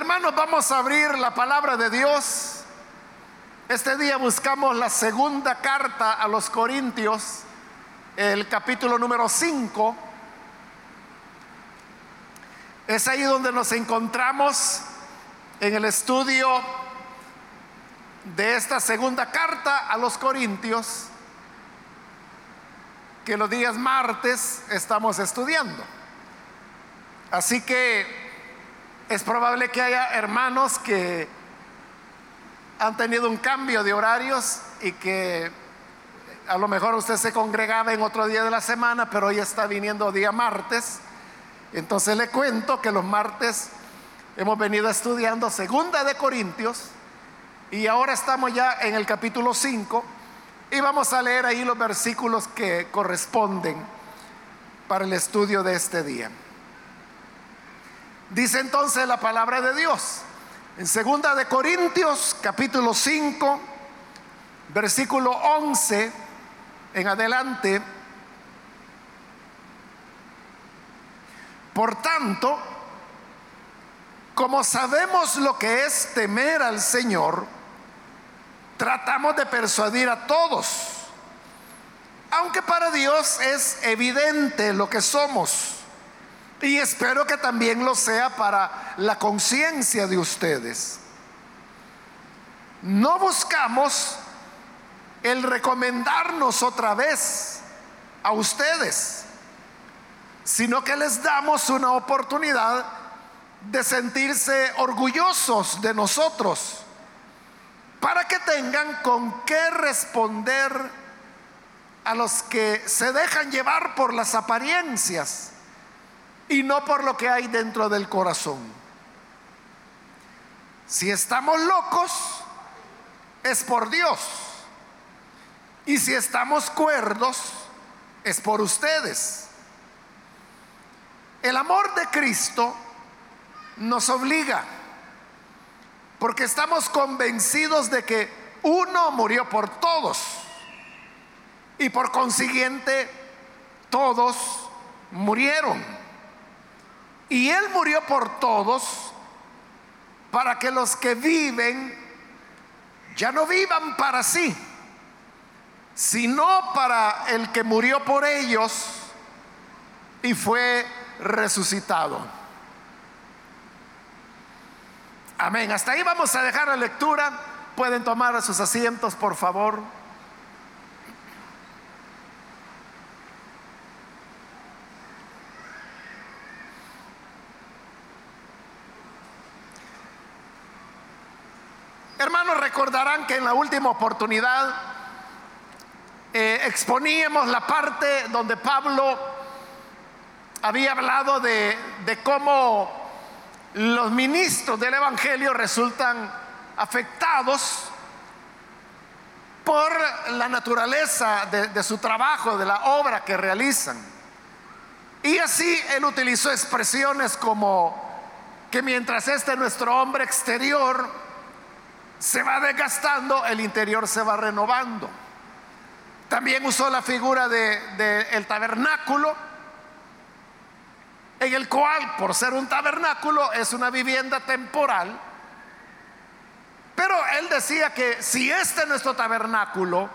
Hermanos, vamos a abrir la palabra de Dios. Este día buscamos la segunda carta a los Corintios, el capítulo número 5. Es ahí donde nos encontramos en el estudio de esta segunda carta a los Corintios, que los días martes estamos estudiando. Así que es probable que haya hermanos que han tenido un cambio de horarios y que a lo mejor usted se congregaba en otro día de la semana, pero hoy está viniendo día martes. Entonces le cuento que los martes hemos venido estudiando Segunda de Corintios y ahora estamos ya en el capítulo 5 y vamos a leer ahí los versículos que corresponden para el estudio de este día. Dice entonces la palabra de Dios. En segunda de Corintios, capítulo 5, versículo 11 en adelante. Por tanto, como sabemos lo que es temer al Señor, tratamos de persuadir a todos, aunque para Dios es evidente lo que somos y espero que también lo sea para la conciencia de ustedes. No buscamos el recomendarnos otra vez a ustedes, sino que les damos una oportunidad de sentirse orgullosos de nosotros, para que tengan con qué responder a los que se dejan llevar por las apariencias y no por lo que hay dentro del corazón. Si estamos locos, es por Dios. Y si estamos cuerdos, es por ustedes. El amor de Cristo nos obliga, porque estamos convencidos de que uno murió por todos y por consiguiente todos murieron. Y Él murió por todos para que los que viven ya no vivan para sí, sino para el que murió por ellos y fue resucitado. Amén. Hasta ahí vamos a dejar la lectura. Pueden tomar sus asientos, por favor. Hermanos, recordarán que en la última oportunidad eh, exponíamos la parte donde Pablo había hablado de, cómo los ministros del Evangelio resultan afectados por la naturaleza de, de, su trabajo, de la obra que realizan. Y así él utilizó expresiones como que mientras este nuestro hombre exterior se va desgastando, el interior se va renovando. También usó la figura del de, el tabernáculo, en el cual, por ser un tabernáculo, es una vivienda temporal. Pero él decía que si este nuestro tabernáculo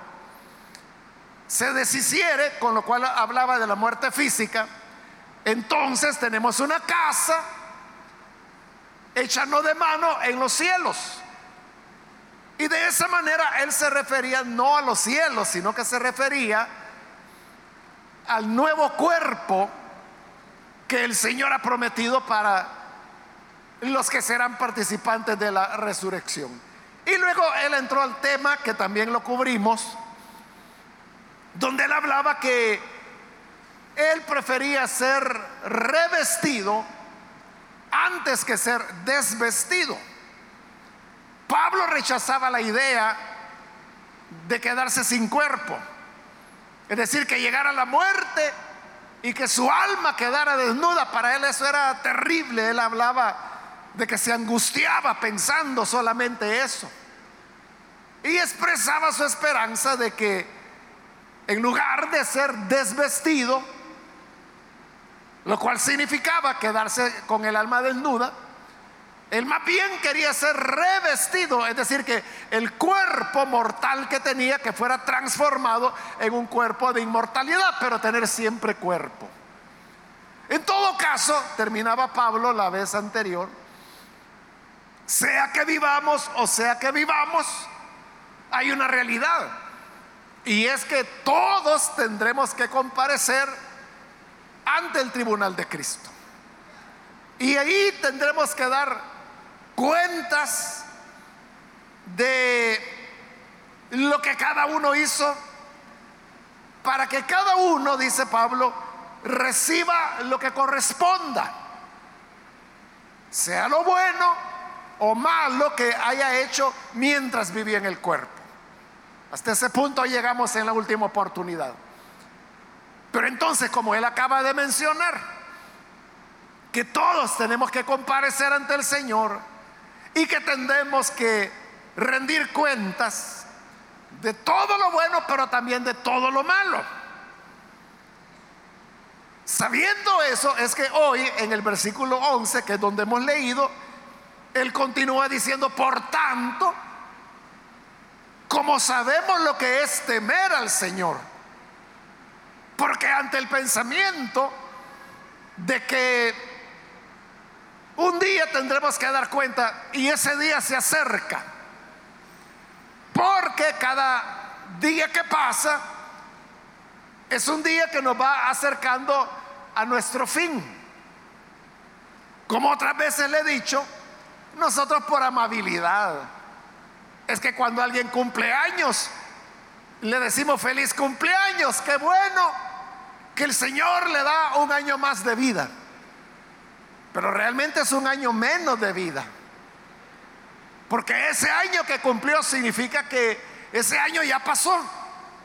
se deshiciere, con lo cual hablaba de la muerte física, entonces tenemos una casa hecha no de mano en los cielos. Y de esa manera él se refería no a los cielos, sino que se refería al nuevo cuerpo que el Señor ha prometido para los que serán participantes de la resurrección. Y luego él entró al tema que también lo cubrimos, donde él hablaba que él prefería ser revestido antes que ser desvestido. Pablo rechazaba la idea de quedarse sin cuerpo. Es decir, que llegara la muerte y que su alma quedara desnuda. Para él eso era terrible. Él hablaba de que se angustiaba pensando solamente eso. Y expresaba su esperanza de que en lugar de ser desvestido, lo cual significaba quedarse con el alma desnuda, Él más bien quería ser revestido, es decir, que el cuerpo mortal que tenía que fuera transformado en un cuerpo de inmortalidad, pero tener siempre cuerpo. En todo caso, terminaba Pablo la vez anterior, sea que vivamos o sea que vivamos, hay una realidad. Y es que todos tendremos que comparecer ante el tribunal de Cristo. Y ahí tendremos que dar cuentas de lo que cada uno hizo para que cada uno, dice Pablo, reciba lo que corresponda, sea lo bueno o malo que haya hecho mientras vivía en el cuerpo. Hasta ese punto llegamos en la última oportunidad. Pero entonces, como él acaba de mencionar, que todos tenemos que comparecer ante el Señor, y que tendremos que rendir cuentas de todo lo bueno, pero también de todo lo malo. Sabiendo eso, es que hoy en el versículo 11, que es donde hemos leído, él continúa diciendo, por tanto, como sabemos lo que es temer al Señor, porque ante el pensamiento de que un día tendremos que dar cuenta y ese día se acerca. Porque cada día que pasa es un día que nos va acercando a nuestro fin. Como otras veces le he dicho, nosotros por amabilidad. Es que cuando alguien cumple años, le decimos feliz cumpleaños, qué bueno que el Señor le da un año más de vida. Pero realmente es un año menos de vida. Porque ese año que cumplió significa que ese año ya pasó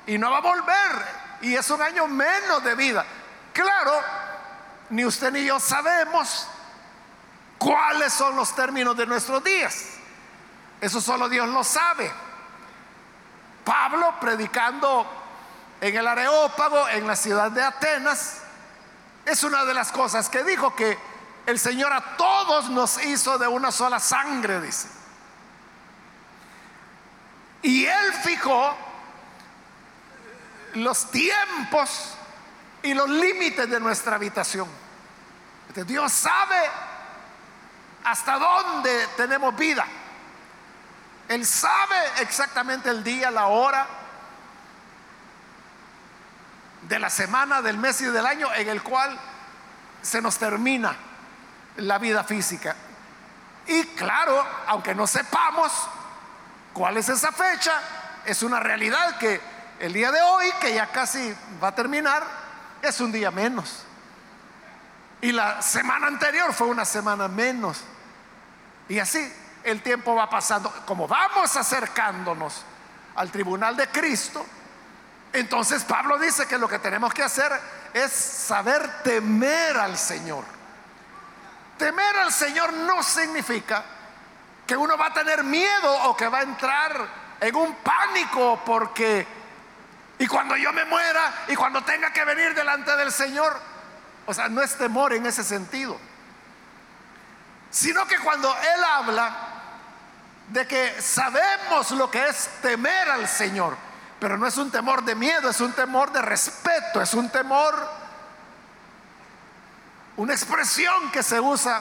y no va a volver. Y es un año menos de vida. Claro, ni usted ni yo sabemos cuáles son los términos de nuestros días. Eso solo Dios lo sabe. Pablo predicando en el Areópago, en la ciudad de Atenas, es una de las cosas que dijo que el Señor a todos nos hizo de una sola sangre, dice. Y Él fijó los tiempos y los límites de nuestra habitación. Dios sabe hasta dónde tenemos vida. Él sabe exactamente el día, la hora de la semana, del mes y del año en el cual se nos termina la vida física. Y claro, aunque no sepamos cuál es esa fecha, es una realidad que el día de hoy, que ya casi va a terminar, es un día menos. Y la semana anterior fue una semana menos. Y así el tiempo va pasando. Como vamos acercándonos al tribunal de Cristo, entonces Pablo dice que lo que tenemos que hacer es saber temer al Señor. Temer al Señor no significa que uno va a tener miedo o que va a entrar en un pánico porque, y cuando yo me muera y cuando tenga que venir delante del Señor, o sea, no es temor en ese sentido, sino que cuando Él habla de que sabemos lo que es temer al Señor, pero no es un temor de miedo, es un temor de respeto, es un temor una expresión que se usa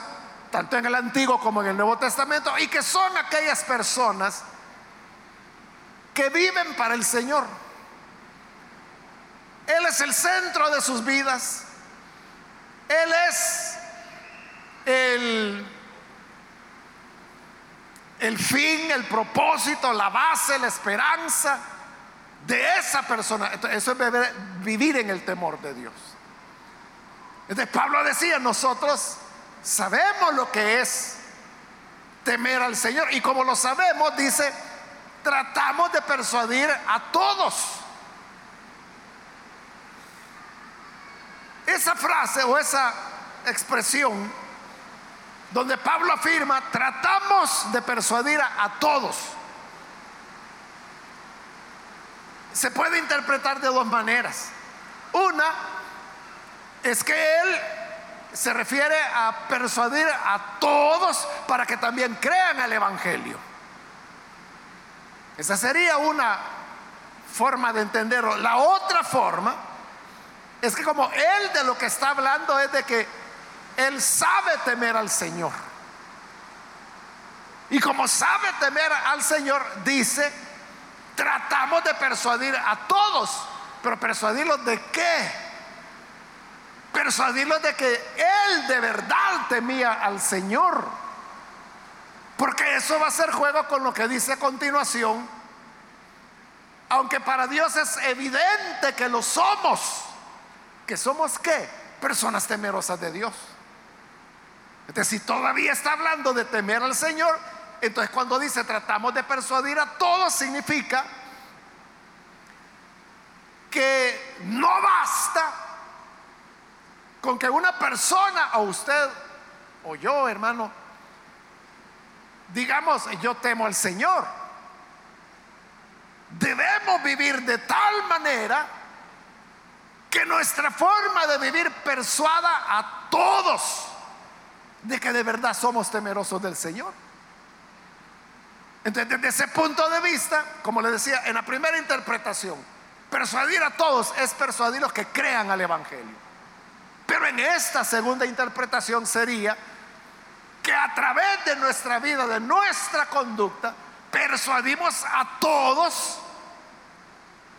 tanto en el Antiguo como en el Nuevo Testamento y que son aquellas personas que viven para el Señor. Él es el centro de sus vidas. Él es el, el fin, el propósito, la base, la esperanza de esa persona. Eso es vivir en el temor de Dios. Entonces Pablo decía, nosotros sabemos lo que es temer al Señor. Y como lo sabemos, dice, tratamos de persuadir a todos. Esa frase o esa expresión donde Pablo afirma, tratamos de persuadir a, todos, se puede interpretar de dos maneras. Una, es que Él se refiere a persuadir a todos para que también crean el Evangelio. Esa sería una forma de entenderlo. La otra forma es que como él de lo que está hablando es de que él sabe temer al Señor. Y como sabe temer al Señor, dice, tratamos de persuadir a todos, pero persuadirlos de qué? Persuadirlos de que él de verdad temía al Señor. Porque eso va a ser juego con lo que dice a continuación. Aunque para Dios es evidente que lo somos. ¿Que somos qué? Personas temerosas de Dios. Entonces, si todavía está hablando de temer al Señor, entonces cuando dice tratamos de persuadir a todos, significa que no basta con que una persona o usted o yo, hermano, digamos, yo temo al Señor. Debemos vivir de tal manera que nuestra forma de vivir persuada a todos de que de verdad somos temerosos del Señor. Entonces, desde ese punto de vista, como le decía, en la primera interpretación, persuadir a todos es persuadir a los que crean al Evangelio. Pero en esta segunda interpretación sería que a través de nuestra vida, de nuestra conducta, persuadimos a todos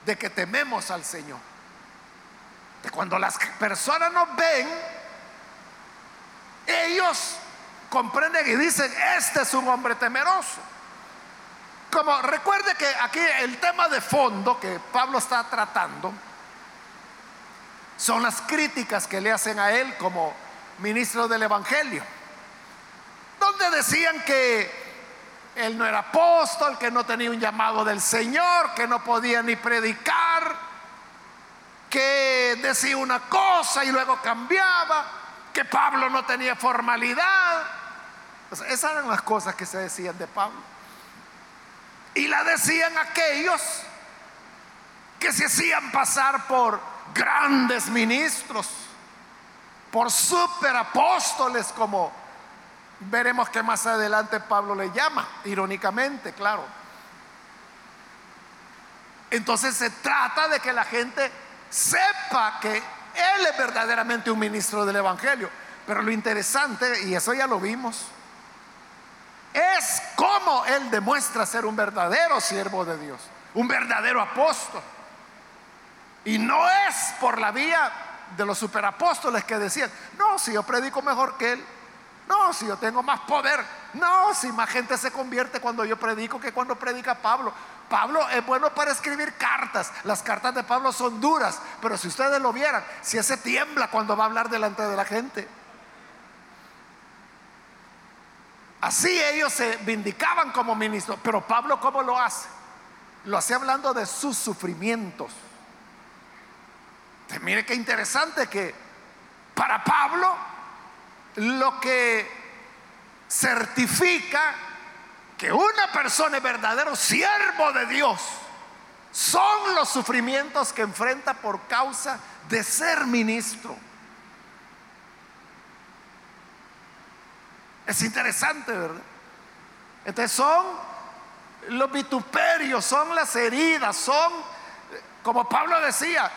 de que tememos al Señor. De cuando las personas nos ven, ellos comprenden y dicen, este es un hombre temeroso. Como recuerde que aquí el tema de fondo que Pablo está tratando, son las críticas que le hacen a él como ministro del Evangelio, donde decían que él no era apóstol, que no tenía un llamado del Señor, que no podía ni predicar, que decía una cosa y luego cambiaba, que Pablo no tenía formalidad. esas eran las cosas que se decían de Pablo. Y la decían aquellos que se hacían pasar por grandes ministros, por superapóstoles, como veremos que más adelante Pablo le llama, irónicamente, claro. Entonces se trata de que la gente sepa que Él es verdaderamente un ministro del Evangelio. Pero lo interesante, y eso ya lo vimos, es cómo Él demuestra ser un verdadero siervo de Dios, un verdadero apóstol. Y no es por la vía de los superapóstoles que decían, no, si yo predico mejor que él, no, si yo tengo más poder, no, si más gente se convierte cuando yo predico que cuando predica Pablo. Pablo es bueno para escribir cartas, las cartas de Pablo son duras, pero si ustedes lo vieran, si ese tiembla cuando va a hablar delante de la gente. Así ellos se vindicaban como ministros, pero Pablo ¿cómo lo hace? Lo hace hablando de sus sufrimientos Mire qué interesante que para Pablo lo que certifica que una persona es verdadero siervo de Dios son los sufrimientos que enfrenta por causa de ser ministro. Es interesante, ¿verdad? Entonces son los vituperios, son las heridas, son, como Pablo decía,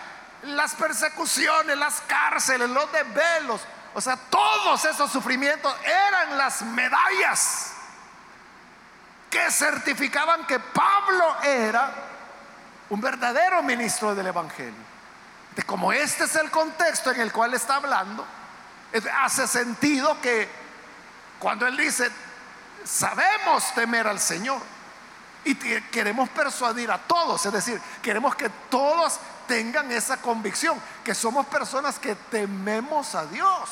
las persecuciones, las cárceles, los desvelos, o sea, todos esos sufrimientos eran las medallas que certificaban que Pablo era un verdadero ministro del Evangelio. De como este es el contexto en el cual está hablando, hace sentido que cuando él dice, sabemos temer al Señor y queremos persuadir a todos, es decir, queremos que todos tengan esa convicción, que somos personas que tememos a Dios.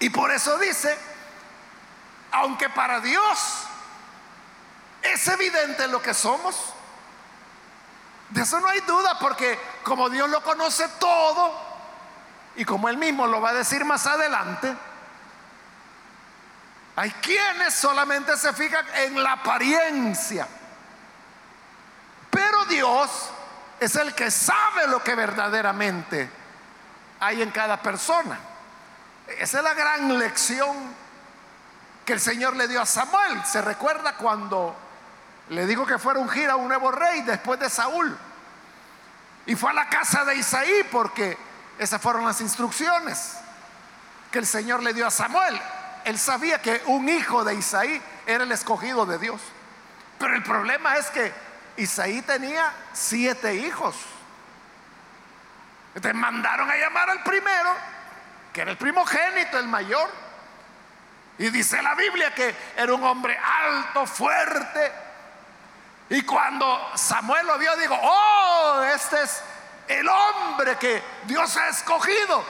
Y por eso dice, aunque para Dios es evidente lo que somos, de eso no hay duda, porque como Dios lo conoce todo, y como Él mismo lo va a decir más adelante, hay quienes solamente se fijan en la apariencia Dios es el que sabe lo que verdaderamente hay en cada persona. Esa es la gran lección que el Señor le dio a Samuel. Se recuerda cuando le dijo que fuera a ungir a un nuevo rey después de Saúl. Y fue a la casa de Isaí porque esas fueron las instrucciones que el Señor le dio a Samuel. Él sabía que un hijo de Isaí era el escogido de Dios. Pero el problema es que Isaí tenía siete hijos. Entonces mandaron a llamar al primero, que era el primogénito, el mayor. Y dice la Biblia que era un hombre alto, fuerte. Y cuando Samuel lo vio, dijo, oh, este es el hombre que Dios ha escogido.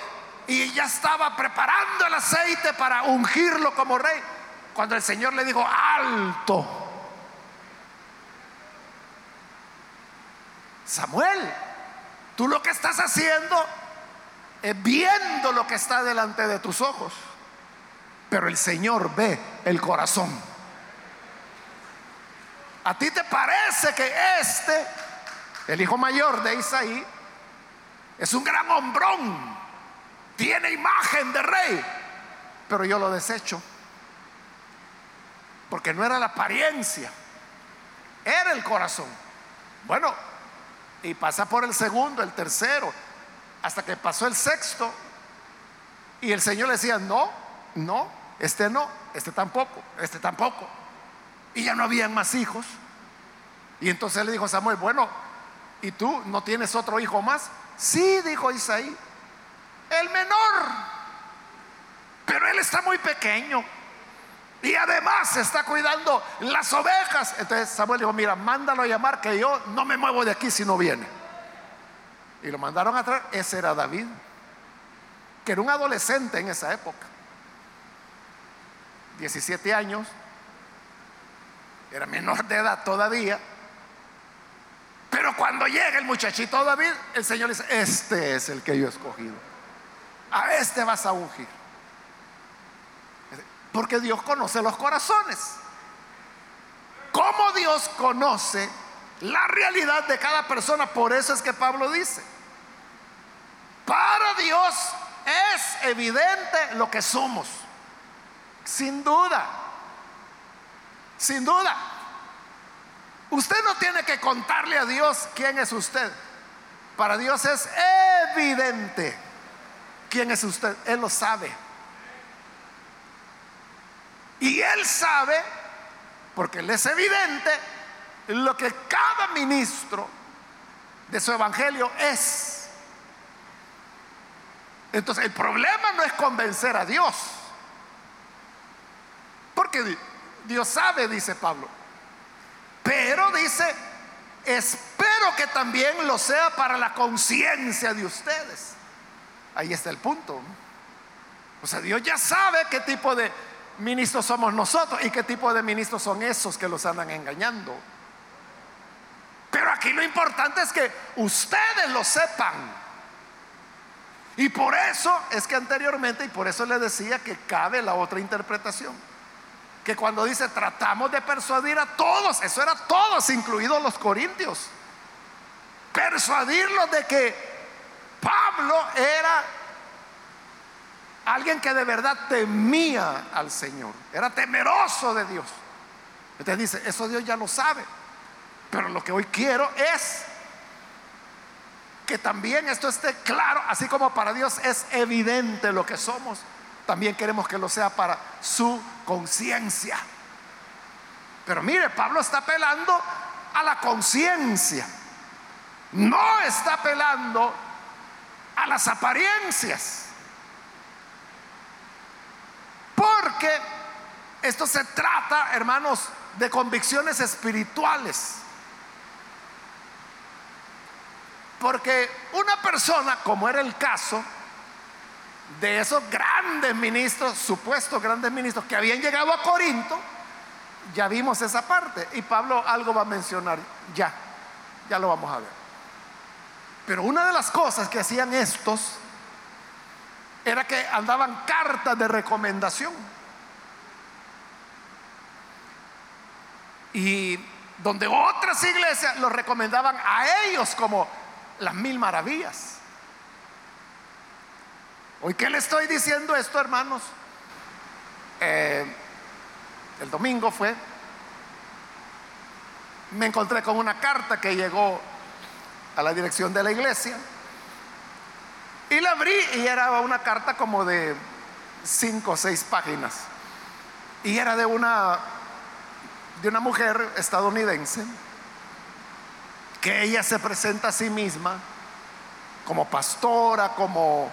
Y ya estaba preparando el aceite para ungirlo como rey. Cuando el Señor le dijo, alto. Samuel, tú lo que estás haciendo es viendo lo que está delante de tus ojos. Pero el Señor ve el corazón. ¿A ti te parece que este, el hijo mayor de Isaí, es un gran hombrón? Tiene imagen de rey. Pero yo lo desecho. Porque no era la apariencia, era el corazón. Bueno, y pasa por el segundo, el tercero, hasta que pasó el sexto. Y el Señor le decía, no, no, este no, este tampoco, este tampoco. Y ya no habían más hijos. Y entonces le dijo a Samuel, bueno, ¿y tú no tienes otro hijo más? Sí, dijo Isaí, el menor. Pero él está muy pequeño. Y además está cuidando las ovejas. Entonces Samuel dijo, mira, mándalo a llamar que yo no me muevo de aquí si no viene. Y lo mandaron a traer. Ese era David, que era un adolescente en esa época. 17 años. Era menor de edad todavía. Pero cuando llega el muchachito David, el Señor dice, este es el que yo he escogido. A este vas a ungir. Porque Dios conoce los corazones. ¿Cómo Dios conoce la realidad de cada persona? Por eso es que Pablo dice, para Dios es evidente lo que somos. Sin duda. Sin duda. Usted no tiene que contarle a Dios quién es usted. Para Dios es evidente quién es usted. Él lo sabe. Y Él sabe, porque Él es evidente, lo que cada ministro de su evangelio es. Entonces el problema no es convencer a Dios. Porque Dios sabe, dice Pablo. Pero dice, espero que también lo sea para la conciencia de ustedes. Ahí está el punto. O sea, Dios ya sabe qué tipo de ministros somos nosotros y qué tipo de ministros son esos que los andan engañando. Pero aquí lo importante es que ustedes lo sepan. Y por eso es que anteriormente, y por eso le decía que cabe la otra interpretación, que cuando dice tratamos de persuadir a todos, eso era todos, incluidos los corintios, persuadirlos de que Pablo era Alguien que de verdad temía al Señor, era temeroso de Dios. Entonces dice, eso Dios ya lo sabe. Pero lo que hoy quiero es que también esto esté claro, así como para Dios es evidente lo que somos, también queremos que lo sea para su conciencia. Pero mire, Pablo está apelando a la conciencia, no está apelando a las apariencias. Porque esto se trata, hermanos, de convicciones espirituales. Porque una persona, como era el caso de esos grandes ministros, supuestos grandes ministros que habían llegado a Corinto, ya vimos esa parte. Y Pablo algo va a mencionar ya, ya lo vamos a ver. Pero una de las cosas que hacían estos era que andaban cartas de recomendación. Y donde otras iglesias los recomendaban a ellos como las mil maravillas. Hoy que le estoy diciendo esto, hermanos, eh, el domingo fue, me encontré con una carta que llegó a la dirección de la iglesia y la abrí y era una carta como de cinco o seis páginas. Y era de una de una mujer estadounidense que ella se presenta a sí misma como pastora, como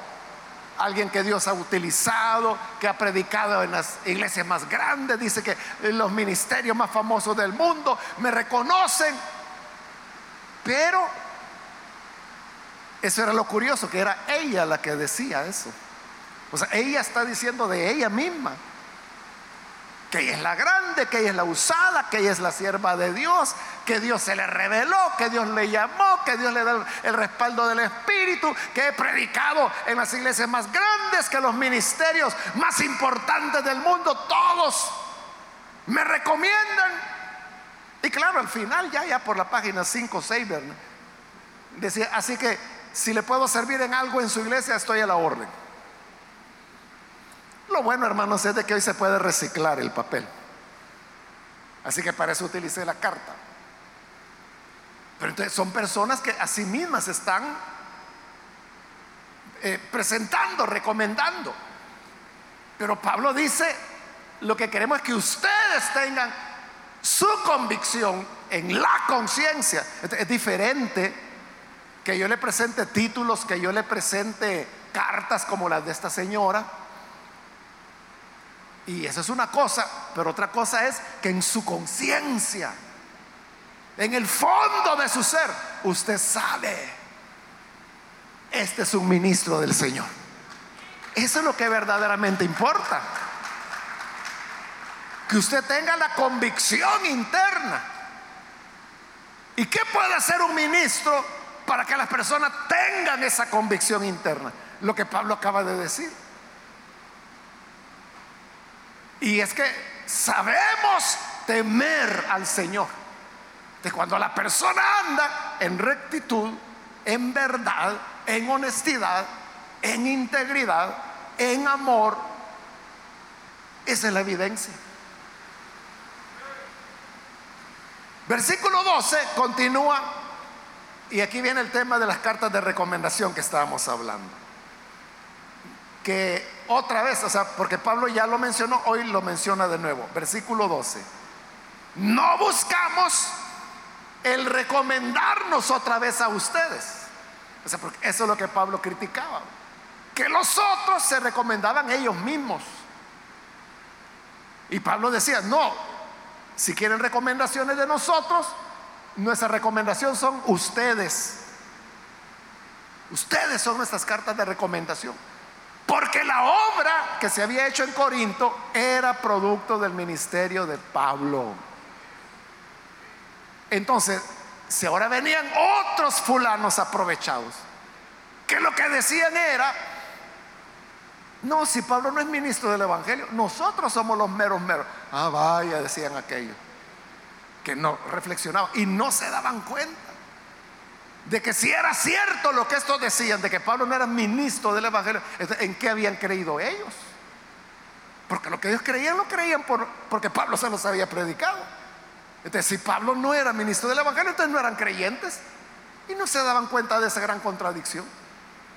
alguien que Dios ha utilizado, que ha predicado en las iglesias más grandes, dice que los ministerios más famosos del mundo me reconocen, pero eso era lo curioso, que era ella la que decía eso. O sea, ella está diciendo de ella misma que ella es la grande, que ella es la usada, que ella es la sierva de Dios, que Dios se le reveló, que Dios le llamó, que Dios le da el respaldo del Espíritu, que he predicado en las iglesias más grandes, que los ministerios más importantes del mundo, todos me recomiendan. Y claro, al final, ya, ya por la página 5 6, decía, así que si le puedo servir en algo en su iglesia, estoy a la orden. Lo bueno, hermanos, es de que hoy se puede reciclar el papel. Así que para eso utilicé la carta. Pero entonces son personas que a sí mismas están eh, presentando, recomendando. Pero Pablo dice, lo que queremos es que ustedes tengan su convicción en la conciencia. Es diferente que yo le presente títulos, que yo le presente cartas como las de esta señora y eso es una cosa, pero otra cosa es que en su conciencia, en el fondo de su ser, usted sabe, este es un ministro del Señor. Eso es lo que verdaderamente importa. Que usted tenga la convicción interna. ¿Y qué puede hacer un ministro para que las personas tengan esa convicción interna? Lo que Pablo acaba de decir. Y es que sabemos temer al Señor. De cuando la persona anda en rectitud, en verdad, en honestidad, en integridad, en amor, esa es la evidencia. Versículo 12 continúa, y aquí viene el tema de las cartas de recomendación que estábamos hablando. Que otra vez, o sea, porque Pablo ya lo mencionó, hoy lo menciona de nuevo. Versículo 12. No buscamos el recomendarnos otra vez a ustedes. O sea, porque eso es lo que Pablo criticaba. Que los otros se recomendaban ellos mismos. Y Pablo decía, no, si quieren recomendaciones de nosotros, nuestra recomendación son ustedes. Ustedes son nuestras cartas de recomendación. Porque la obra que se había hecho en Corinto era producto del ministerio de Pablo. Entonces, si ahora venían otros fulanos aprovechados, que lo que decían era, no, si Pablo no es ministro del Evangelio, nosotros somos los meros meros. Ah, vaya, decían aquellos, que no reflexionaban y no se daban cuenta de que si era cierto lo que estos decían, de que Pablo no era ministro del Evangelio, ¿en qué habían creído ellos? Porque lo que ellos creían lo creían por, porque Pablo se los había predicado. Entonces, si Pablo no era ministro del Evangelio, entonces no eran creyentes y no se daban cuenta de esa gran contradicción.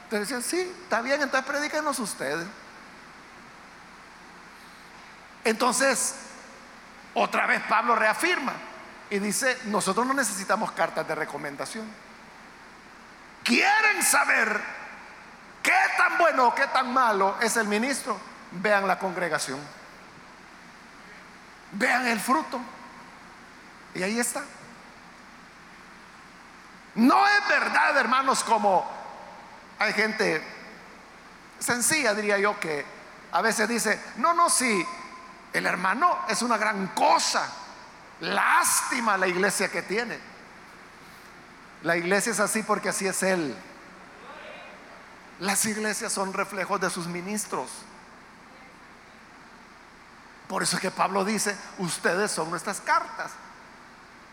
Entonces decían, sí, está bien, entonces predíquenos ustedes. Entonces, otra vez Pablo reafirma y dice, nosotros no necesitamos cartas de recomendación quieren saber qué tan bueno o qué tan malo es el ministro, vean la congregación. Vean el fruto. Y ahí está. No es verdad, hermanos, como hay gente sencilla, diría yo, que a veces dice, no, no, sí, el hermano es una gran cosa. Lástima la iglesia que tiene. La iglesia es así porque así es Él. Las iglesias son reflejos de sus ministros. Por eso es que Pablo dice, ustedes son nuestras cartas.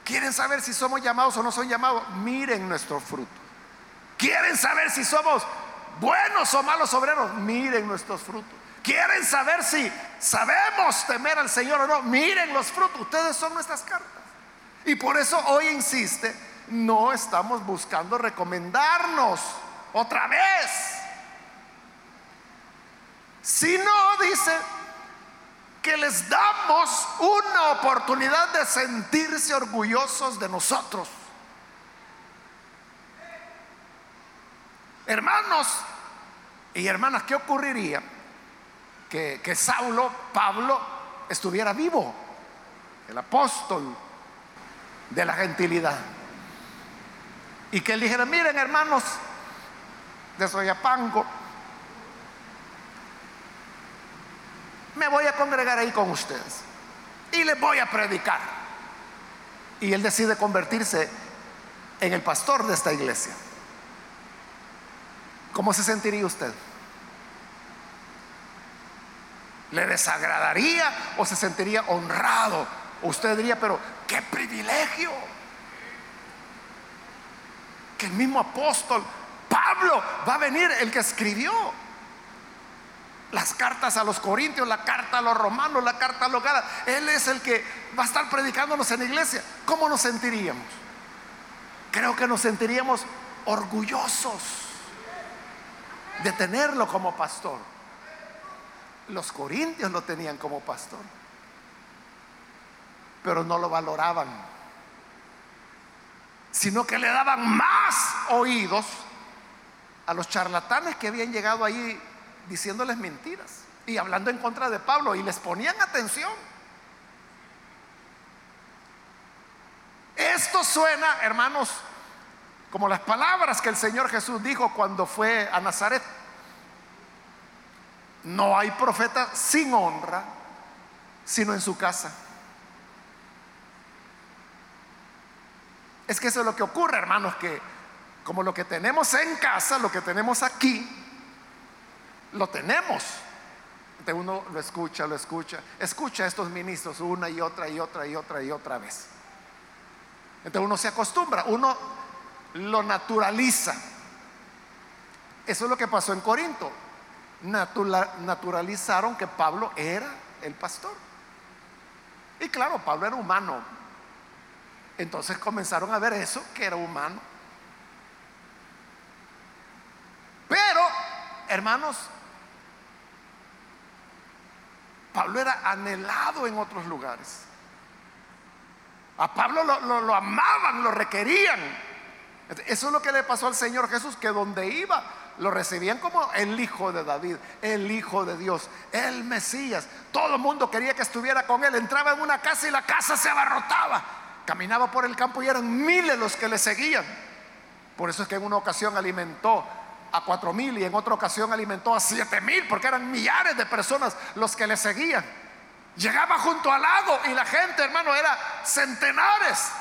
¿Quieren saber si somos llamados o no son llamados? Miren nuestro fruto. ¿Quieren saber si somos buenos o malos obreros, miren nuestros frutos. ¿Quieren saber si sabemos temer al Señor o no? Miren los frutos, ustedes son nuestras cartas. Y por eso hoy insiste, no estamos buscando recomendarnos otra vez. Sino, dice, que les damos una oportunidad de sentirse orgullosos de nosotros. Hermanos y hermanas, ¿qué ocurriría que, Saulo, Pablo, estuviera vivo? El apóstol de la gentilidad. Y que él dijera, miren hermanos de Soyapango, me voy a congregar ahí con ustedes y les voy a predicar. Y él decide convertirse en el pastor de esta iglesia. ¿Cómo se sentiría usted? ¿Le desagradaría o se sentiría honrado? Usted diría, pero qué privilegio. Que el mismo apóstol Pablo va a venir, el que escribió las cartas a los corintios, la carta a los romanos, la carta a los galas. Él es el que va a estar predicándonos en la iglesia. ¿Cómo nos sentiríamos? Creo que nos sentiríamos orgullosos de tenerlo como pastor. Los corintios lo tenían como pastor, pero no lo valoraban, sino que le daban más oídos a los charlatanes que habían llegado ahí diciéndoles mentiras y hablando en contra de Pablo y les ponían atención. Esto suena, hermanos, como las palabras que el Señor Jesús dijo cuando fue a Nazaret. No hay profeta sin honra, sino en su casa. Es que eso es lo que ocurre, hermanos, que como lo que tenemos en casa, lo que tenemos aquí, lo tenemos. Entonces uno lo escucha, lo escucha, escucha a estos ministros una y otra y otra y otra y otra vez. Entonces uno se acostumbra, uno lo naturaliza. Eso es lo que pasó en Corinto. Naturalizaron que Pablo era el pastor. Y claro, Pablo era humano. Entonces comenzaron a ver eso, que era humano. Pero, hermanos, Pablo era anhelado en otros lugares. A Pablo lo, amaban, lo requerían. Eso es lo que le pasó al Señor Jesús, que donde iba lo recibían como el Hijo de David, el Hijo de Dios, el Mesías. Todo el mundo quería que estuviera con él. Entraba en una casa y la casa se abarrotaba. Caminaba por el campo y eran miles los que le seguían. Por eso es que en una ocasión alimentó a cuatro mil y en otra ocasión alimentó a siete mil porque eran millares de personas los que le seguían. Llegaba junto al lago y la gente, hermano, era centenares.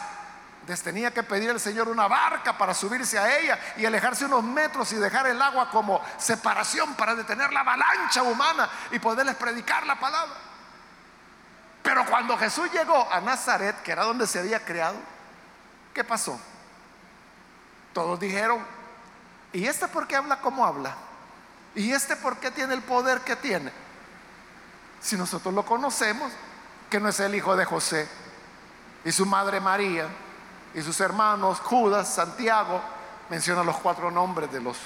Les tenía que pedir al Señor una barca para subirse a ella y alejarse unos metros y dejar el agua como separación para detener la avalancha humana y poderles predicar la palabra. Pero cuando Jesús llegó a Nazaret, que era donde se había creado, ¿qué pasó? Todos dijeron, ¿Y este por qué habla como habla? ¿Y este por qué tiene el poder que tiene? Si nosotros lo conocemos, que no es el hijo de José y su madre María y sus hermanos Judas, Santiago, menciona los cuatro nombres de los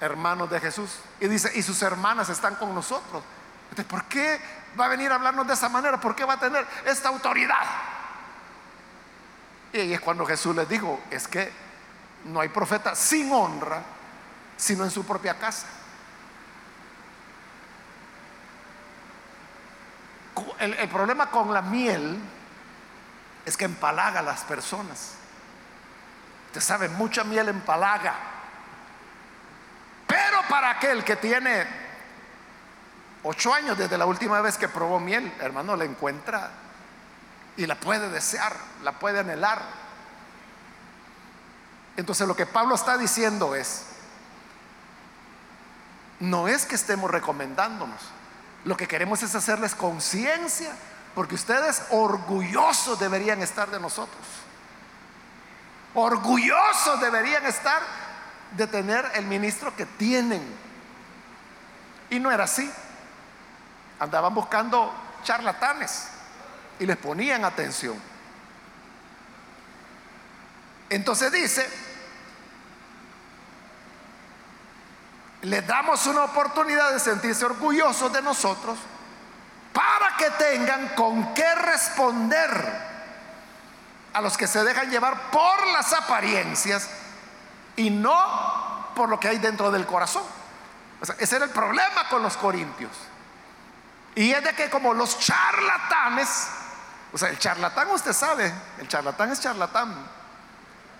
hermanos de Jesús y dice, y sus hermanas están con nosotros. Entonces, ¿por qué va a venir a hablarnos de esa manera? ¿Por qué va a tener esta autoridad? Y ahí es cuando Jesús les dijo, es que no hay profeta sin honra, sino en su propia casa. El, problema con la miel es que empalaga a las personas. Usted sabe, mucha miel empalaga. Pero para aquel que tiene ocho años desde la última vez que probó miel, hermano, la encuentra y la puede desear, la puede anhelar. Entonces lo que Pablo está diciendo es, no es que estemos recomendándonos, lo que queremos es hacerles conciencia, porque ustedes orgullosos deberían estar de nosotros. Orgullosos deberían estar de tener el ministro que tienen. Y no era así. Andaban buscando charlatanes y les ponían atención. Entonces dice, les damos una oportunidad de sentirse orgullosos de nosotros que tengan con qué responder a los que se dejan llevar por las apariencias y no por lo que hay dentro del corazón. ese era el problema con los corintios. Y es de que como los charlatanes, o sea, el charlatán usted sabe, el charlatán es charlatán.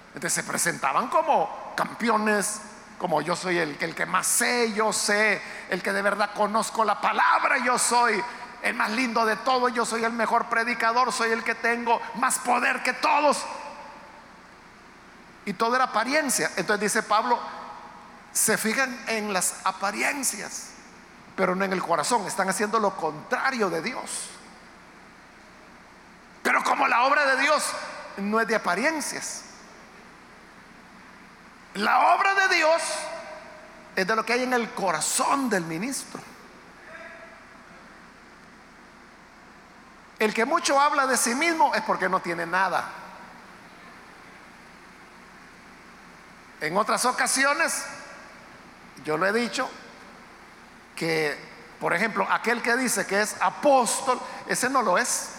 Entonces se presentaban como campeones, como yo soy el, el que más sé, yo sé, el que de verdad conozco la palabra, yo soy el más lindo de todos, yo soy el mejor predicador, soy el que tengo más poder que todos. Y todo era apariencia. Entonces dice Pablo, se fijan en las apariencias, pero no en el corazón. Están haciendo lo contrario de Dios. Pero como la obra de Dios no es de apariencias, la obra de Dios es de lo que hay en el corazón del ministro. El que mucho habla de sí mismo es porque no tiene nada. En otras ocasiones, yo lo he dicho, que, por ejemplo, aquel que dice que es apóstol, ese no lo es.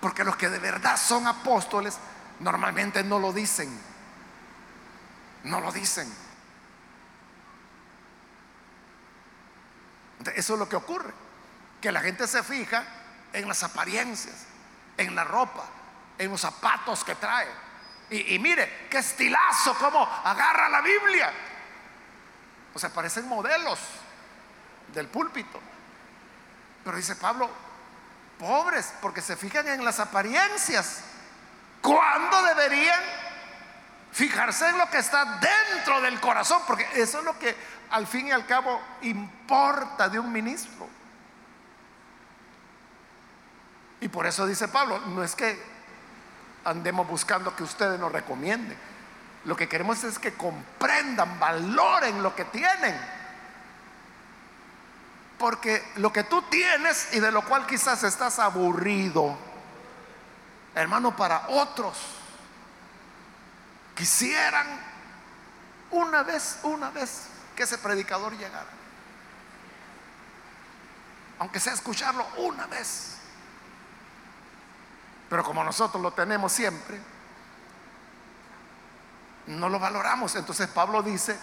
Porque los que de verdad son apóstoles normalmente no lo dicen. No lo dicen. Eso es lo que ocurre. Que la gente se fija en las apariencias, en la ropa, en los zapatos que trae. Y, mire, qué estilazo, como agarra la Biblia. O sea, parecen modelos del púlpito. Pero dice Pablo, pobres, porque se fijan en las apariencias. ¿Cuándo deberían fijarse en lo que está dentro del corazón? Porque eso es lo que al fin y al cabo importa de un ministro. Y por eso dice Pablo, no es que andemos buscando que ustedes nos recomienden. Lo que queremos es que comprendan, valoren lo que tienen. Porque lo que tú tienes y de lo cual quizás estás aburrido, hermano, para otros, quisieran una vez, una vez que ese predicador llegara. Aunque sea escucharlo una vez. Pero como nosotros lo tenemos siempre, no lo valoramos. Entonces Pablo dice,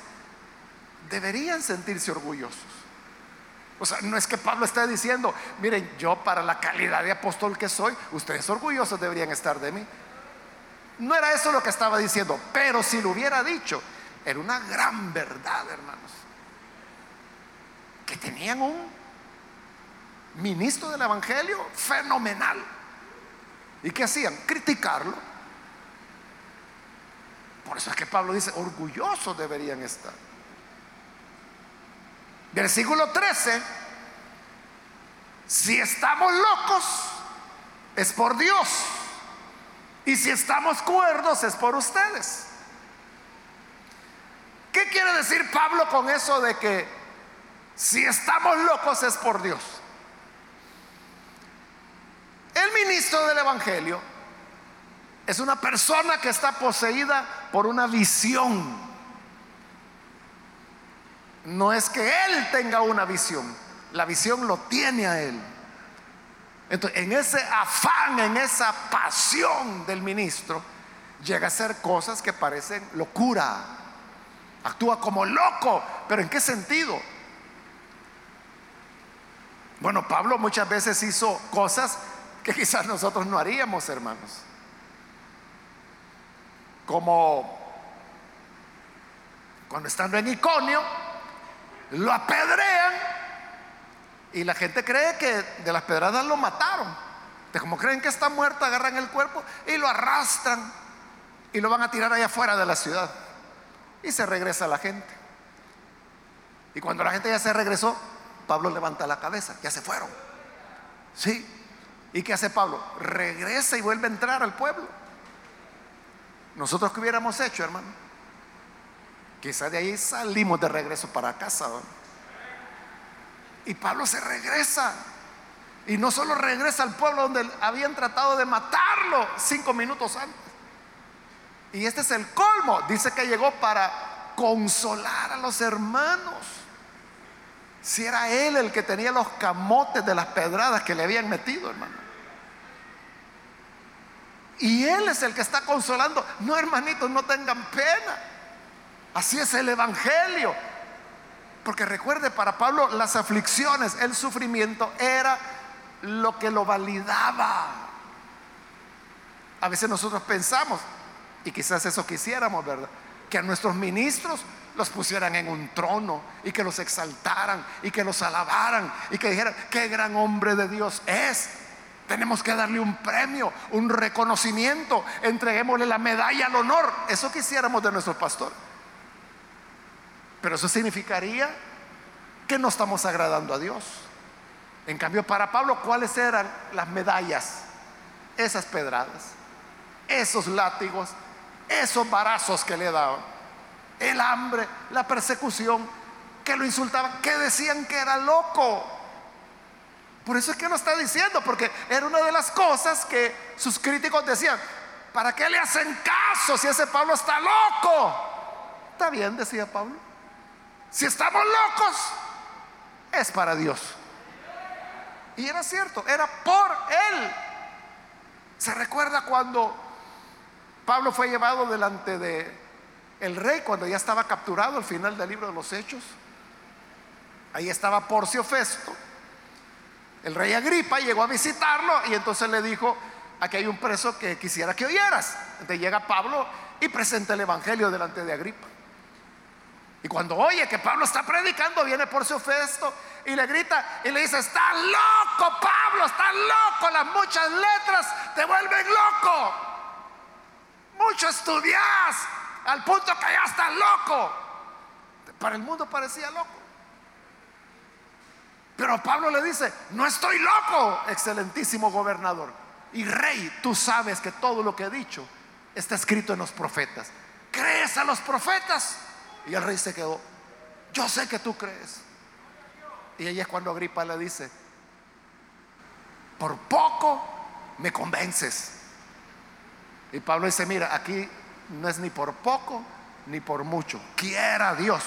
deberían sentirse orgullosos. O sea, no es que Pablo esté diciendo, miren, yo para la calidad de apóstol que soy, ustedes orgullosos deberían estar de mí. No era eso lo que estaba diciendo, pero si lo hubiera dicho, era una gran verdad, hermanos. Que tenían un ministro del Evangelio fenomenal. ¿Y qué hacían? Criticarlo. Por eso es que Pablo dice, orgullosos deberían estar. Versículo 13, si estamos locos, es por Dios. Y si estamos cuerdos, es por ustedes. ¿Qué quiere decir Pablo con eso de que si estamos locos es por Dios? El ministro del Evangelio es una persona que está poseída por una visión. No es que él tenga una visión, la visión lo tiene a él. Entonces, en ese afán, en esa pasión del ministro, llega a hacer cosas que parecen locura. Actúa como loco, pero ¿en qué sentido? Bueno, Pablo muchas veces hizo cosas que quizás nosotros no haríamos, hermanos. Como cuando estando en Iconio, lo apedrean y la gente cree que de las pedradas lo mataron. Como creen que está muerto, agarran el cuerpo y lo arrastran y lo van a tirar allá afuera de la ciudad. Y se regresa la gente. Y cuando la gente ya se regresó, Pablo levanta la cabeza, ya se fueron. Sí, ¿Y qué hace Pablo? Regresa y vuelve a entrar al pueblo. Nosotros qué hubiéramos hecho, hermano? Quizá de ahí salimos de regreso para casa. Y Pablo se regresa. Y no solo regresa al pueblo donde habían tratado de matarlo cinco minutos antes. Y este es el colmo. Dice que llegó para consolar a los hermanos. Si era él el que tenía los camotes de las pedradas que le habían metido, hermano. Y él es el que está consolando. No, hermanitos, no tengan pena. Así es el Evangelio. Porque recuerde, para Pablo las aflicciones, el sufrimiento era lo que lo validaba. A veces nosotros pensamos, y quizás eso quisiéramos, ¿verdad? Que a nuestros ministros los pusieran en un trono y que los exaltaran y que los alabaran y que dijeran, qué gran hombre de Dios es. Tenemos que darle un premio, un reconocimiento, entreguémosle la medalla al honor. Eso quisiéramos de nuestro pastor. Pero eso significaría que no estamos agradando a Dios. En cambio, para Pablo, ¿cuáles eran las medallas? Esas pedradas, esos látigos, esos barazos que le daban, el hambre, la persecución, que lo insultaban, que decían que era loco. Por eso es que no está diciendo, porque era una de las cosas que sus críticos decían, ¿para qué le hacen caso si ese Pablo está loco? Está bien, decía Pablo. Si estamos locos, es para Dios. Y era cierto, era por Él. Se recuerda cuando Pablo fue llevado delante de el rey cuando ya estaba capturado al final del libro de los Hechos. Ahí estaba Porcio Festo. El rey Agripa llegó a visitarlo y entonces le dijo, aquí hay un preso que quisiera que oyeras. Entonces llega Pablo y presenta el Evangelio delante de Agripa. Y cuando oye que Pablo está predicando, viene Porcio Festo y le grita y le dice, estás loco Pablo, estás loco, las muchas letras te vuelven loco. Mucho estudias al punto que ya estás loco. Para el mundo parecía loco. Pero Pablo le dice, no estoy loco, excelentísimo gobernador. Y rey, tú sabes que todo lo que he dicho está escrito en los profetas. ¿Crees a los profetas? Y el rey se quedó, yo sé que tú crees. Y ella es cuando Agripa le dice, por poco me convences. Y Pablo dice, mira, aquí no es ni por poco ni por mucho. Quiera Dios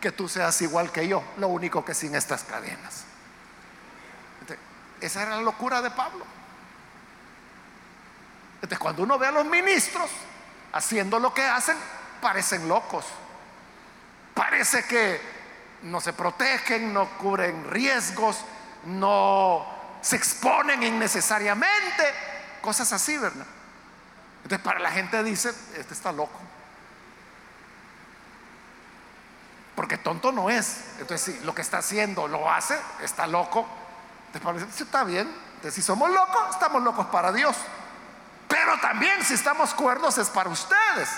que tú seas igual que yo, lo único que sin estas cadenas. esa era la locura de Pablo. Entonces, cuando uno ve a los ministros haciendo lo que hacen, parecen locos. Parece que no se protegen, no cubren riesgos, no se exponen innecesariamente, cosas así, ¿verdad? Entonces para la gente dice, este está loco. Porque tonto no es. Entonces si lo que está haciendo lo hace, está loco. Entonces Pablo dice, está bien. Entonces si somos locos, estamos locos para Dios. Pero también si estamos cuerdos es para ustedes.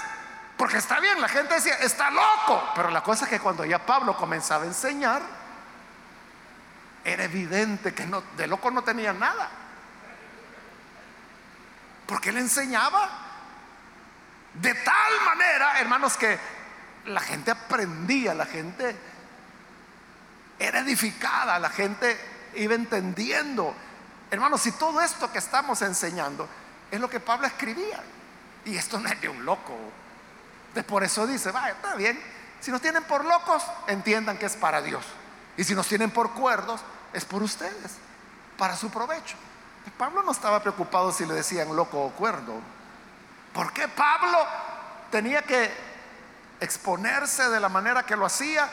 Porque está bien, la gente decía, está loco. Pero la cosa es que cuando ya Pablo comenzaba a enseñar, era evidente que no, de loco no tenía nada. Porque él enseñaba de tal manera, hermanos, que la gente aprendía, la gente era edificada, la gente iba entendiendo. Hermanos, si todo esto que estamos enseñando es lo que Pablo escribía, y esto no es de un loco, de por eso dice, vaya, está bien, si nos tienen por locos, entiendan que es para Dios. Y si nos tienen por cuerdos, es por ustedes, para su provecho. Pablo no estaba preocupado si le decían loco o cuerdo. ¿Por qué Pablo tenía que exponerse de la manera que lo hacía?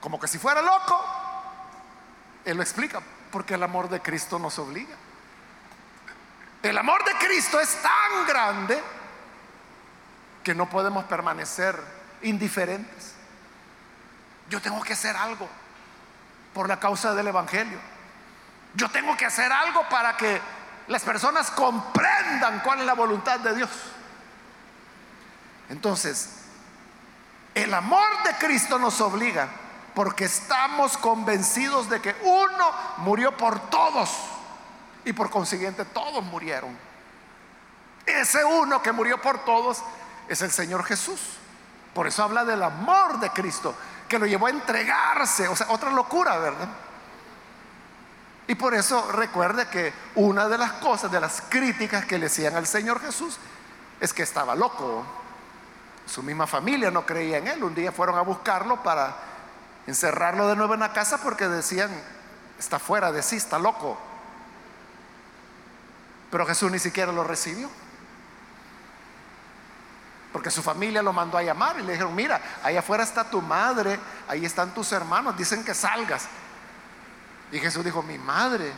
Como que si fuera loco. Él lo explica, porque el amor de Cristo nos obliga. El amor de Cristo es tan grande que no podemos permanecer indiferentes. Yo tengo que hacer algo por la causa del Evangelio. Yo tengo que hacer algo para que las personas comprendan cuál es la voluntad de Dios. Entonces, el amor de Cristo nos obliga porque estamos convencidos de que uno murió por todos y por consiguiente todos murieron. Ese uno que murió por todos es el Señor Jesús. Por eso habla del amor de Cristo, que lo llevó a entregarse, o sea, otra locura, ¿verdad? Y por eso recuerde que una de las cosas, de las críticas que le hacían al Señor Jesús, es que estaba loco. Su misma familia no creía en él. Un día fueron a buscarlo para encerrarlo de nuevo en la casa porque decían, está fuera de sí, está loco. Pero Jesús ni siquiera lo recibió. Porque su familia lo mandó a llamar y le dijeron, mira, ahí afuera está tu madre, ahí están tus hermanos, dicen que salgas. Y Jesús dijo, mi madre,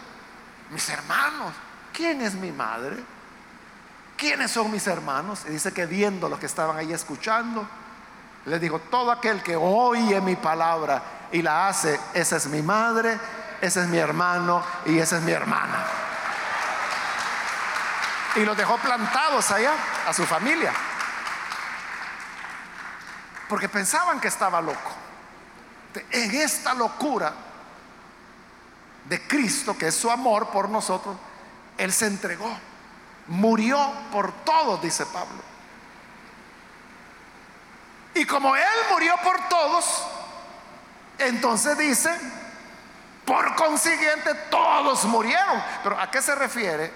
mis hermanos, ¿quién es mi madre? ¿Quiénes son mis hermanos? Y dice que viendo los que estaban ahí escuchando, le dijo, todo aquel que oye mi palabra y la hace, esa es mi madre, ese es mi hermano y esa es mi hermana. Y los dejó plantados allá, a su familia. Porque pensaban que estaba loco. En esta locura de Cristo, que es su amor por nosotros, Él se entregó, murió por todos, dice Pablo. Y como Él murió por todos, entonces dice, por consiguiente todos murieron. Pero ¿a qué se refiere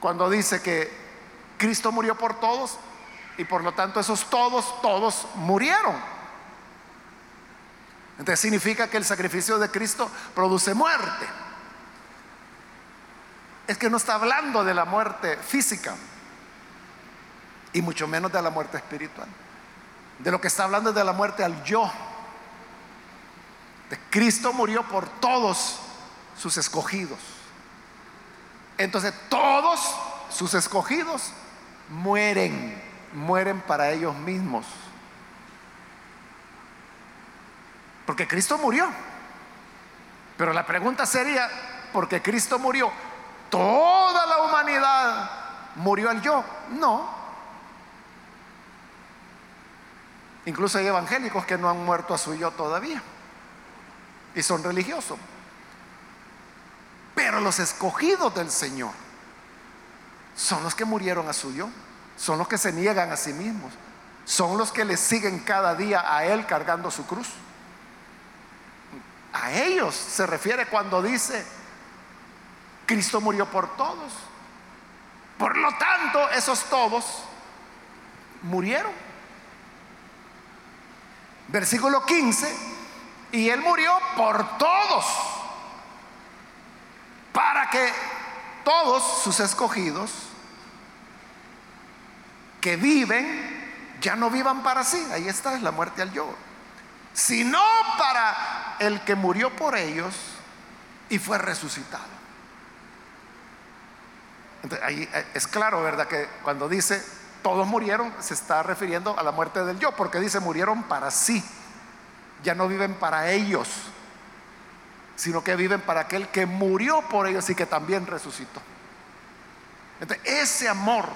cuando dice que Cristo murió por todos y por lo tanto esos todos, todos murieron? Entonces significa que el sacrificio de Cristo produce muerte. Es que no está hablando de la muerte física y mucho menos de la muerte espiritual. De lo que está hablando es de la muerte al yo. De Cristo murió por todos sus escogidos. Entonces todos sus escogidos mueren, mueren para ellos mismos. Porque Cristo murió. Pero la pregunta sería, porque Cristo murió, ¿toda la humanidad murió al yo? No. Incluso hay evangélicos que no han muerto a su yo todavía. Y son religiosos. Pero los escogidos del Señor son los que murieron a su yo. Son los que se niegan a sí mismos. Son los que le siguen cada día a Él cargando su cruz. A ellos se refiere cuando dice, Cristo murió por todos. Por lo tanto, esos todos murieron. Versículo 15, y Él murió por todos, para que todos sus escogidos que viven ya no vivan para sí. Ahí está, es la muerte al yo sino para el que murió por ellos y fue resucitado. Entonces, ahí eh, es claro, ¿verdad? Que cuando dice todos murieron, se está refiriendo a la muerte del yo, porque dice murieron para sí, ya no viven para ellos, sino que viven para aquel que murió por ellos y que también resucitó. Entonces, ese amor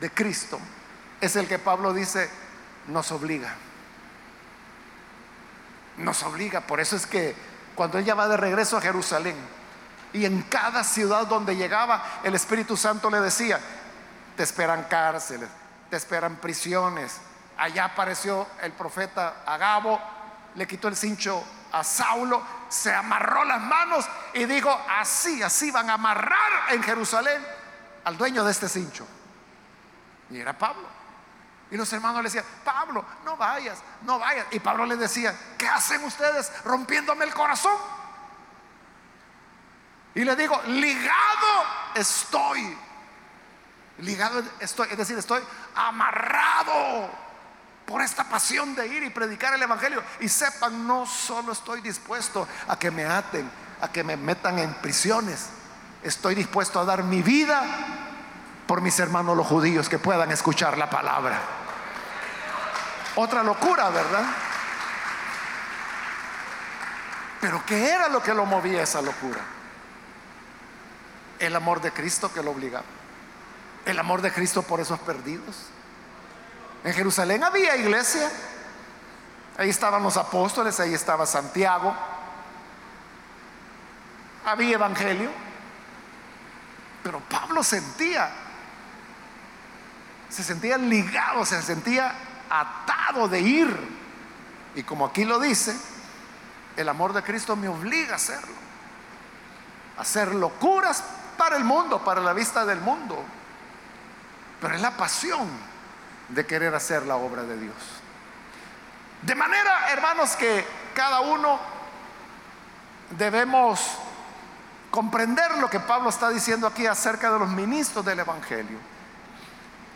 de Cristo es el que Pablo dice nos obliga nos obliga. Por eso es que cuando ella va de regreso a Jerusalén y en cada ciudad donde llegaba, el Espíritu Santo le decía, te esperan cárceles, te esperan prisiones. Allá apareció el profeta Agabo, le quitó el cincho a Saulo, se amarró las manos y dijo, así, así van a amarrar en Jerusalén al dueño de este cincho. Y era Pablo. Y los hermanos le decían, Pablo, no vayas, no vayas. Y Pablo le decía, ¿qué hacen ustedes rompiéndome el corazón? Y le digo, ligado estoy. Ligado estoy, es decir, estoy amarrado por esta pasión de ir y predicar el Evangelio. Y sepan, no solo estoy dispuesto a que me aten, a que me metan en prisiones. Estoy dispuesto a dar mi vida por mis hermanos los judíos que puedan escuchar la palabra. Otra locura, ¿verdad? Pero ¿qué era lo que lo movía esa locura? El amor de Cristo que lo obligaba. El amor de Cristo por esos perdidos. En Jerusalén había iglesia. Ahí estaban los apóstoles, ahí estaba Santiago. Había evangelio. Pero Pablo sentía se sentía ligado, se sentía atado de ir. Y como aquí lo dice, el amor de Cristo me obliga a hacerlo. A hacer locuras para el mundo, para la vista del mundo. Pero es la pasión de querer hacer la obra de Dios. De manera, hermanos, que cada uno debemos comprender lo que Pablo está diciendo aquí acerca de los ministros del Evangelio,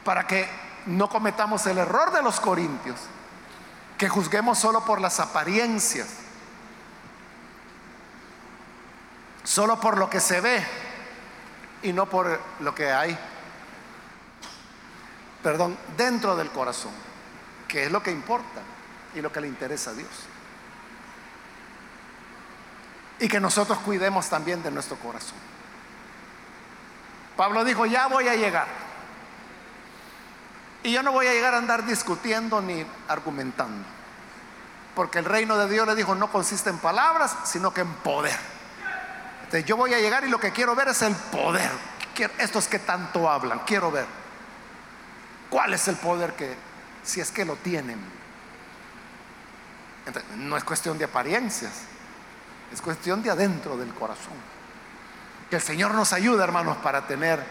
para que no cometamos el error de los corintios, que juzguemos solo por las apariencias, solo por lo que se ve y no por lo que hay, perdón, dentro del corazón, que es lo que importa y lo que le interesa a Dios. Y que nosotros cuidemos también de nuestro corazón. Pablo dijo, ya voy a llegar. Y yo no voy a llegar a andar discutiendo ni argumentando. Porque el reino de Dios le dijo, no consiste en palabras, sino que en poder. Entonces yo voy a llegar y lo que quiero ver es el poder. estos que tanto hablan, quiero ver. ¿Cuál es el poder que, si es que lo tienen? no es cuestión de apariencias, es cuestión de adentro del corazón. Que el Señor nos ayude, hermanos, para tener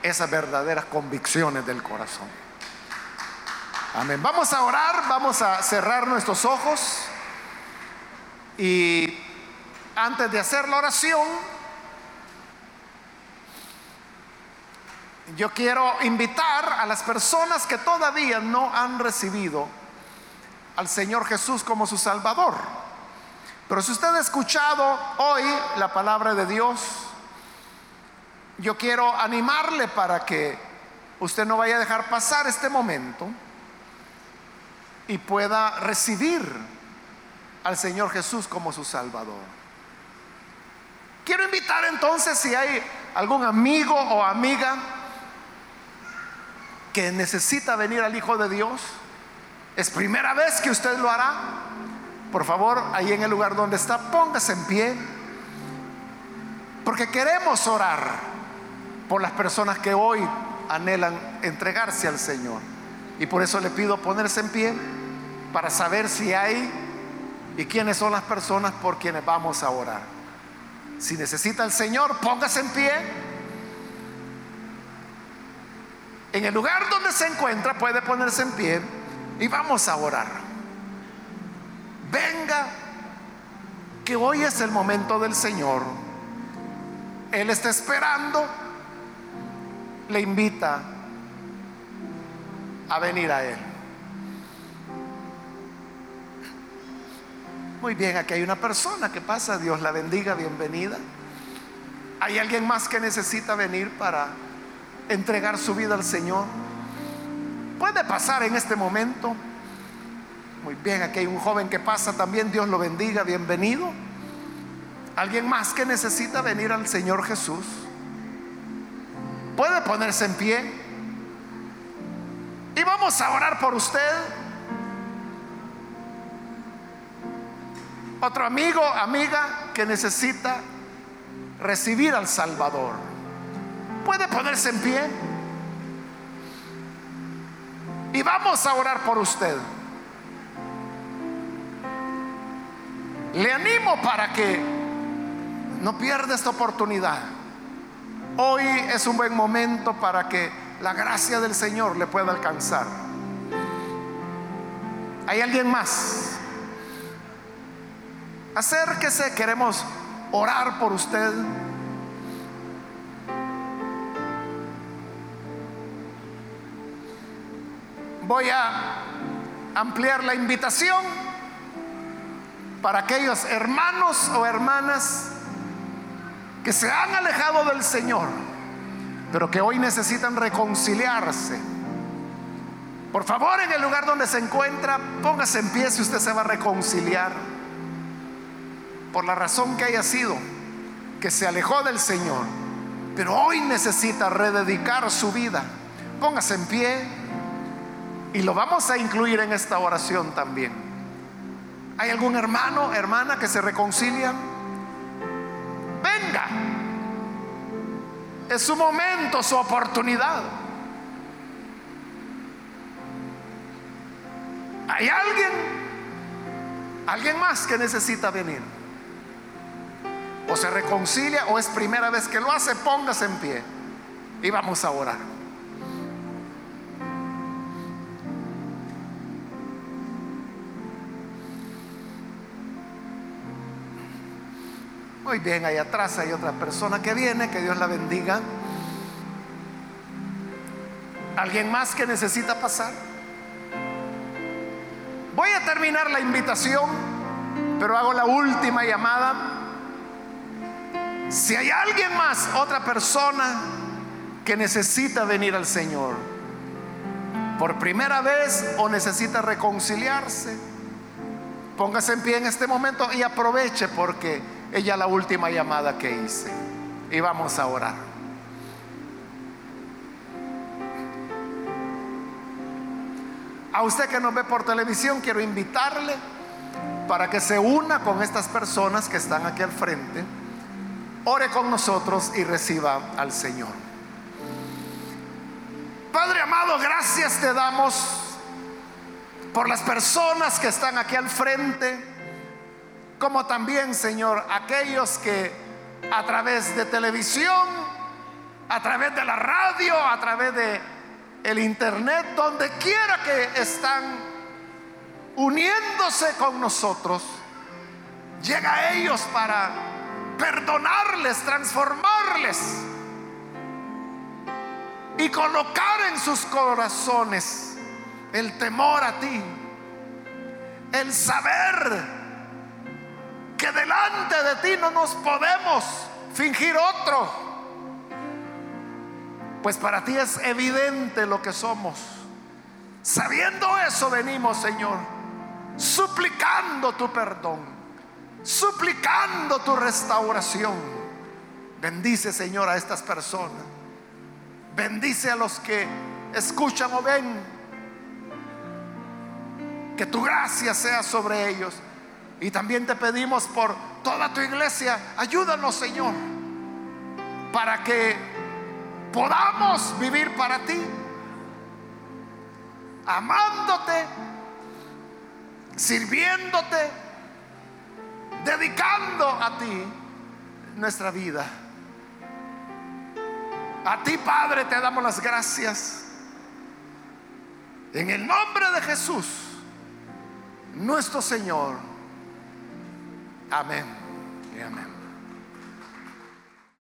esas verdaderas convicciones del corazón. Amén. Vamos a orar, vamos a cerrar nuestros ojos y antes de hacer la oración, yo quiero invitar a las personas que todavía no han recibido al Señor Jesús como su Salvador. Pero si usted ha escuchado hoy la palabra de Dios, yo quiero animarle para que usted no vaya a dejar pasar este momento y pueda recibir al Señor Jesús como su Salvador. Quiero invitar entonces si hay algún amigo o amiga que necesita venir al Hijo de Dios, es primera vez que usted lo hará. Por favor, ahí en el lugar donde está, póngase en pie. Porque queremos orar por las personas que hoy anhelan entregarse al Señor. Y por eso le pido ponerse en pie para saber si hay y quiénes son las personas por quienes vamos a orar. Si necesita el Señor, póngase en pie. En el lugar donde se encuentra puede ponerse en pie y vamos a orar. Venga, que hoy es el momento del Señor. Él está esperando, le invita a venir a Él. Muy bien, aquí hay una persona que pasa, Dios la bendiga, bienvenida. ¿Hay alguien más que necesita venir para entregar su vida al Señor? Puede pasar en este momento. Muy bien, aquí hay un joven que pasa también, Dios lo bendiga, bienvenido. ¿Alguien más que necesita venir al Señor Jesús? Puede ponerse en pie. Y vamos a orar por usted. Otro amigo, amiga que necesita recibir al Salvador. Puede ponerse en pie. Y vamos a orar por usted. Le animo para que no pierda esta oportunidad. Hoy es un buen momento para que la gracia del Señor le pueda alcanzar. ¿Hay alguien más? Acérquese, queremos orar por usted. Voy a ampliar la invitación para aquellos hermanos o hermanas que se han alejado del Señor, pero que hoy necesitan reconciliarse. Por favor, en el lugar donde se encuentra, póngase en pie si usted se va a reconciliar por la razón que haya sido, que se alejó del Señor, pero hoy necesita rededicar su vida. Póngase en pie y lo vamos a incluir en esta oración también. ¿Hay algún hermano, hermana que se reconcilia? Venga. Es su momento, su oportunidad. ¿Hay alguien? ¿Alguien más que necesita venir? O se reconcilia o es primera vez que lo hace, póngase en pie y vamos a orar. Muy bien, ahí atrás hay otra persona que viene, que Dios la bendiga. ¿Alguien más que necesita pasar? Voy a terminar la invitación, pero hago la última llamada. Si hay alguien más, otra persona que necesita venir al Señor por primera vez o necesita reconciliarse, póngase en pie en este momento y aproveche porque ella la última llamada que hice. Y vamos a orar. A usted que nos ve por televisión, quiero invitarle para que se una con estas personas que están aquí al frente, ore con nosotros y reciba al Señor. Padre amado, gracias te damos por las personas que están aquí al frente, como también, Señor, aquellos que a través de televisión, a través de la radio, a través de el internet, donde quiera que están uniéndose con nosotros, llega a ellos para perdonarles, transformarles y colocar en sus corazones el temor a ti, el saber que delante de ti no nos podemos fingir otro pues para ti es evidente lo que somos. Sabiendo eso venimos, Señor, suplicando tu perdón, suplicando tu restauración. Bendice, Señor, a estas personas. Bendice a los que escuchan o ven. Que tu gracia sea sobre ellos. Y también te pedimos por toda tu iglesia, ayúdanos, Señor, para que podamos vivir para ti, amándote, sirviéndote, dedicando a ti nuestra vida. A ti, Padre, te damos las gracias. En el nombre de Jesús, nuestro Señor. Amén y amén.